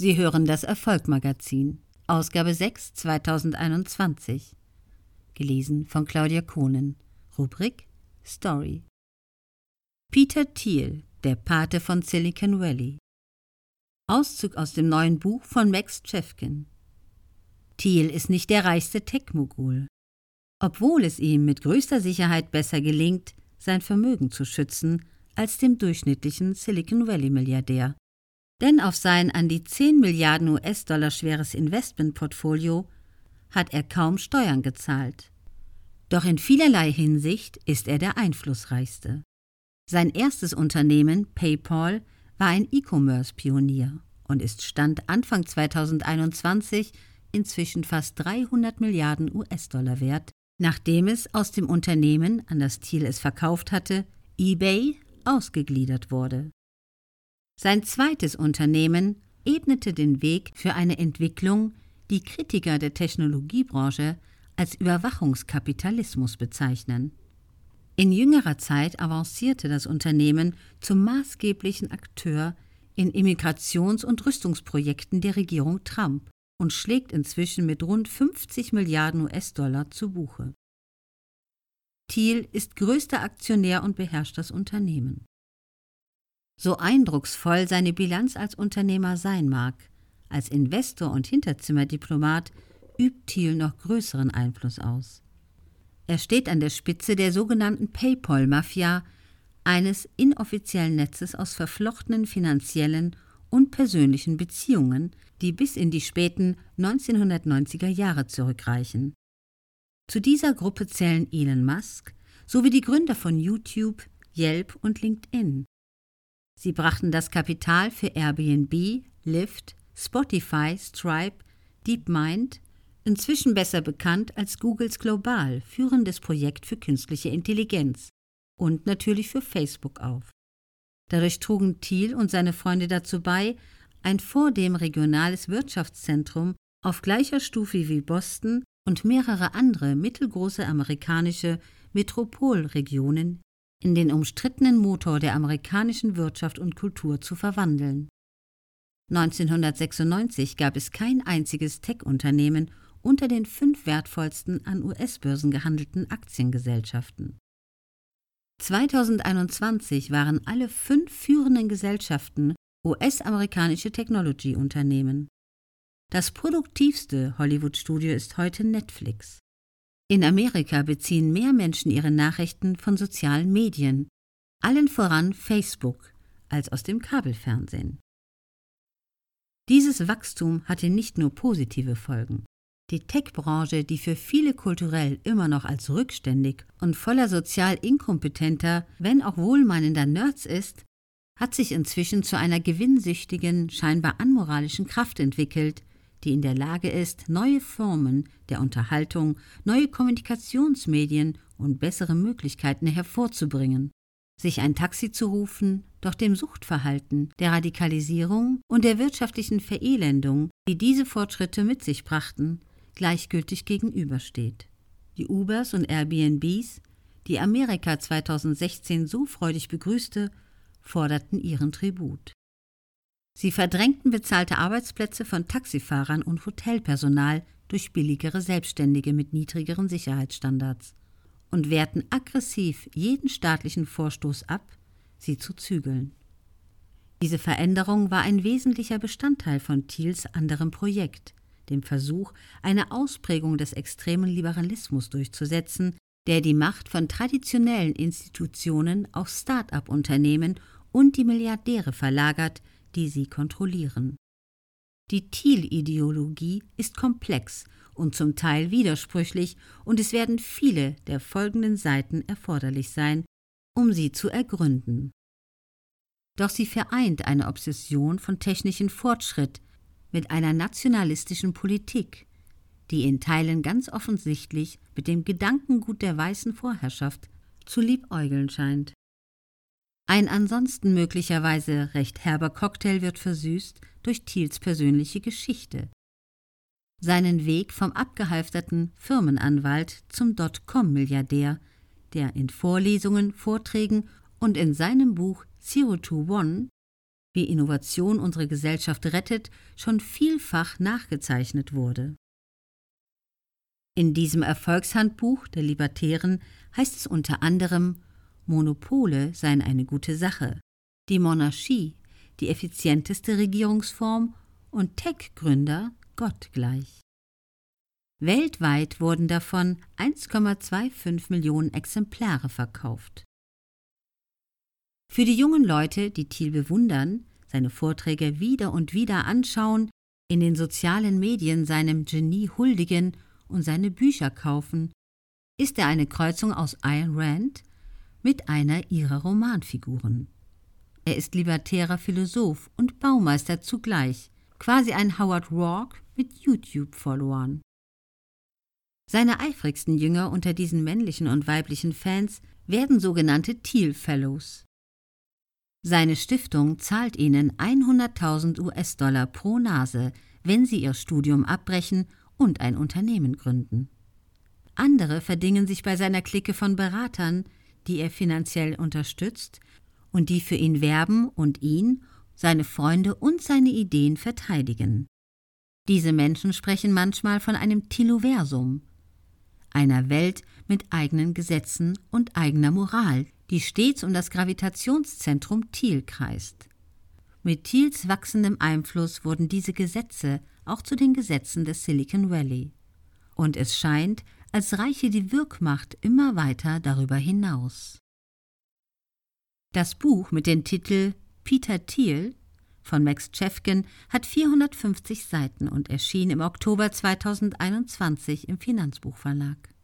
Sie hören das Erfolgmagazin, Ausgabe 6 2021. Gelesen von Claudia Kohnen. Rubrik Story. Peter Thiel, der Pate von Silicon Valley. Auszug aus dem neuen Buch von Max Chefkin. Thiel ist nicht der reichste Tech-Mogul. Obwohl es ihm mit größter Sicherheit besser gelingt, sein Vermögen zu schützen, als dem durchschnittlichen Silicon Valley-Milliardär. Denn auf sein an die 10 Milliarden US-Dollar schweres Investmentportfolio hat er kaum Steuern gezahlt. Doch in vielerlei Hinsicht ist er der einflussreichste. Sein erstes Unternehmen, PayPal, war ein E-Commerce-Pionier und ist Stand Anfang 2021 inzwischen fast 300 Milliarden US-Dollar wert, nachdem es aus dem Unternehmen, an das Thiel es verkauft hatte, eBay, ausgegliedert wurde. Sein zweites Unternehmen ebnete den Weg für eine Entwicklung, die Kritiker der Technologiebranche als Überwachungskapitalismus bezeichnen. In jüngerer Zeit avancierte das Unternehmen zum maßgeblichen Akteur in Immigrations- und Rüstungsprojekten der Regierung Trump und schlägt inzwischen mit rund 50 Milliarden US-Dollar zu Buche. Thiel ist größter Aktionär und beherrscht das Unternehmen. So eindrucksvoll seine Bilanz als Unternehmer sein mag, als Investor und Hinterzimmerdiplomat übt Thiel noch größeren Einfluss aus. Er steht an der Spitze der sogenannten PayPal-Mafia, eines inoffiziellen Netzes aus verflochtenen finanziellen und persönlichen Beziehungen, die bis in die späten 1990er Jahre zurückreichen. Zu dieser Gruppe zählen Elon Musk sowie die Gründer von YouTube, Yelp und LinkedIn. Sie brachten das Kapital für Airbnb, Lyft, Spotify, Stripe, DeepMind inzwischen besser bekannt als Googles Global, führendes Projekt für künstliche Intelligenz und natürlich für Facebook auf. Dadurch trugen Thiel und seine Freunde dazu bei, ein vordem regionales Wirtschaftszentrum auf gleicher Stufe wie Boston und mehrere andere mittelgroße amerikanische Metropolregionen in den umstrittenen Motor der amerikanischen Wirtschaft und Kultur zu verwandeln. 1996 gab es kein einziges Tech-Unternehmen unter den fünf wertvollsten an US-Börsen gehandelten Aktiengesellschaften. 2021 waren alle fünf führenden Gesellschaften US-amerikanische Technology-Unternehmen. Das produktivste Hollywood-Studio ist heute Netflix. In Amerika beziehen mehr Menschen ihre Nachrichten von sozialen Medien, allen voran Facebook, als aus dem Kabelfernsehen. Dieses Wachstum hatte nicht nur positive Folgen. Die Tech-Branche, die für viele kulturell immer noch als rückständig und voller sozial inkompetenter, wenn auch wohlmeinender Nerds ist, hat sich inzwischen zu einer gewinnsüchtigen, scheinbar anmoralischen Kraft entwickelt, die in der Lage ist, neue Formen der Unterhaltung, neue Kommunikationsmedien und bessere Möglichkeiten hervorzubringen, sich ein Taxi zu rufen, doch dem Suchtverhalten, der Radikalisierung und der wirtschaftlichen Verelendung, die diese Fortschritte mit sich brachten, gleichgültig gegenübersteht. Die Ubers und Airbnbs, die Amerika 2016 so freudig begrüßte, forderten ihren Tribut. Sie verdrängten bezahlte Arbeitsplätze von Taxifahrern und Hotelpersonal durch billigere Selbstständige mit niedrigeren Sicherheitsstandards und wehrten aggressiv jeden staatlichen Vorstoß ab, sie zu zügeln. Diese Veränderung war ein wesentlicher Bestandteil von Thiels anderem Projekt, dem Versuch, eine Ausprägung des extremen Liberalismus durchzusetzen, der die Macht von traditionellen Institutionen auf Start-up-Unternehmen und die Milliardäre verlagert, die sie kontrollieren. Die Thiel-Ideologie ist komplex und zum Teil widersprüchlich, und es werden viele der folgenden Seiten erforderlich sein, um sie zu ergründen. Doch sie vereint eine Obsession von technischem Fortschritt, mit einer nationalistischen Politik, die in Teilen ganz offensichtlich mit dem Gedankengut der weißen Vorherrschaft zu liebäugeln scheint. Ein ansonsten möglicherweise recht herber Cocktail wird versüßt durch Thiels persönliche Geschichte. Seinen Weg vom abgehalfterten Firmenanwalt zum Dotcom-Milliardär, der in Vorlesungen, Vorträgen und in seinem Buch Zero to One wie Innovation unsere Gesellschaft rettet, schon vielfach nachgezeichnet wurde. In diesem Erfolgshandbuch der Libertären heißt es unter anderem, Monopole seien eine gute Sache, die Monarchie die effizienteste Regierungsform und Tech-Gründer Gott gleich. Weltweit wurden davon 1,25 Millionen Exemplare verkauft. Für die jungen Leute, die Thiel bewundern, seine Vorträge wieder und wieder anschauen, in den sozialen Medien seinem Genie huldigen und seine Bücher kaufen, ist er eine Kreuzung aus Ayn Rand mit einer ihrer Romanfiguren. Er ist libertärer Philosoph und Baumeister zugleich, quasi ein Howard Rourke mit YouTube-Followern. Seine eifrigsten Jünger unter diesen männlichen und weiblichen Fans werden sogenannte Thiel Fellows. Seine Stiftung zahlt ihnen 100.000 US-Dollar pro Nase, wenn sie ihr Studium abbrechen und ein Unternehmen gründen. Andere verdingen sich bei seiner Clique von Beratern, die er finanziell unterstützt und die für ihn werben und ihn, seine Freunde und seine Ideen verteidigen. Diese Menschen sprechen manchmal von einem Tiloversum, einer Welt mit eigenen Gesetzen und eigener Moral, die stets um das Gravitationszentrum Thiel kreist. Mit Thiels wachsendem Einfluss wurden diese Gesetze auch zu den Gesetzen des Silicon Valley. Und es scheint, als reiche die Wirkmacht immer weiter darüber hinaus. Das Buch mit dem Titel Peter Thiel von Max Chefkin hat 450 Seiten und erschien im Oktober 2021 im Finanzbuchverlag.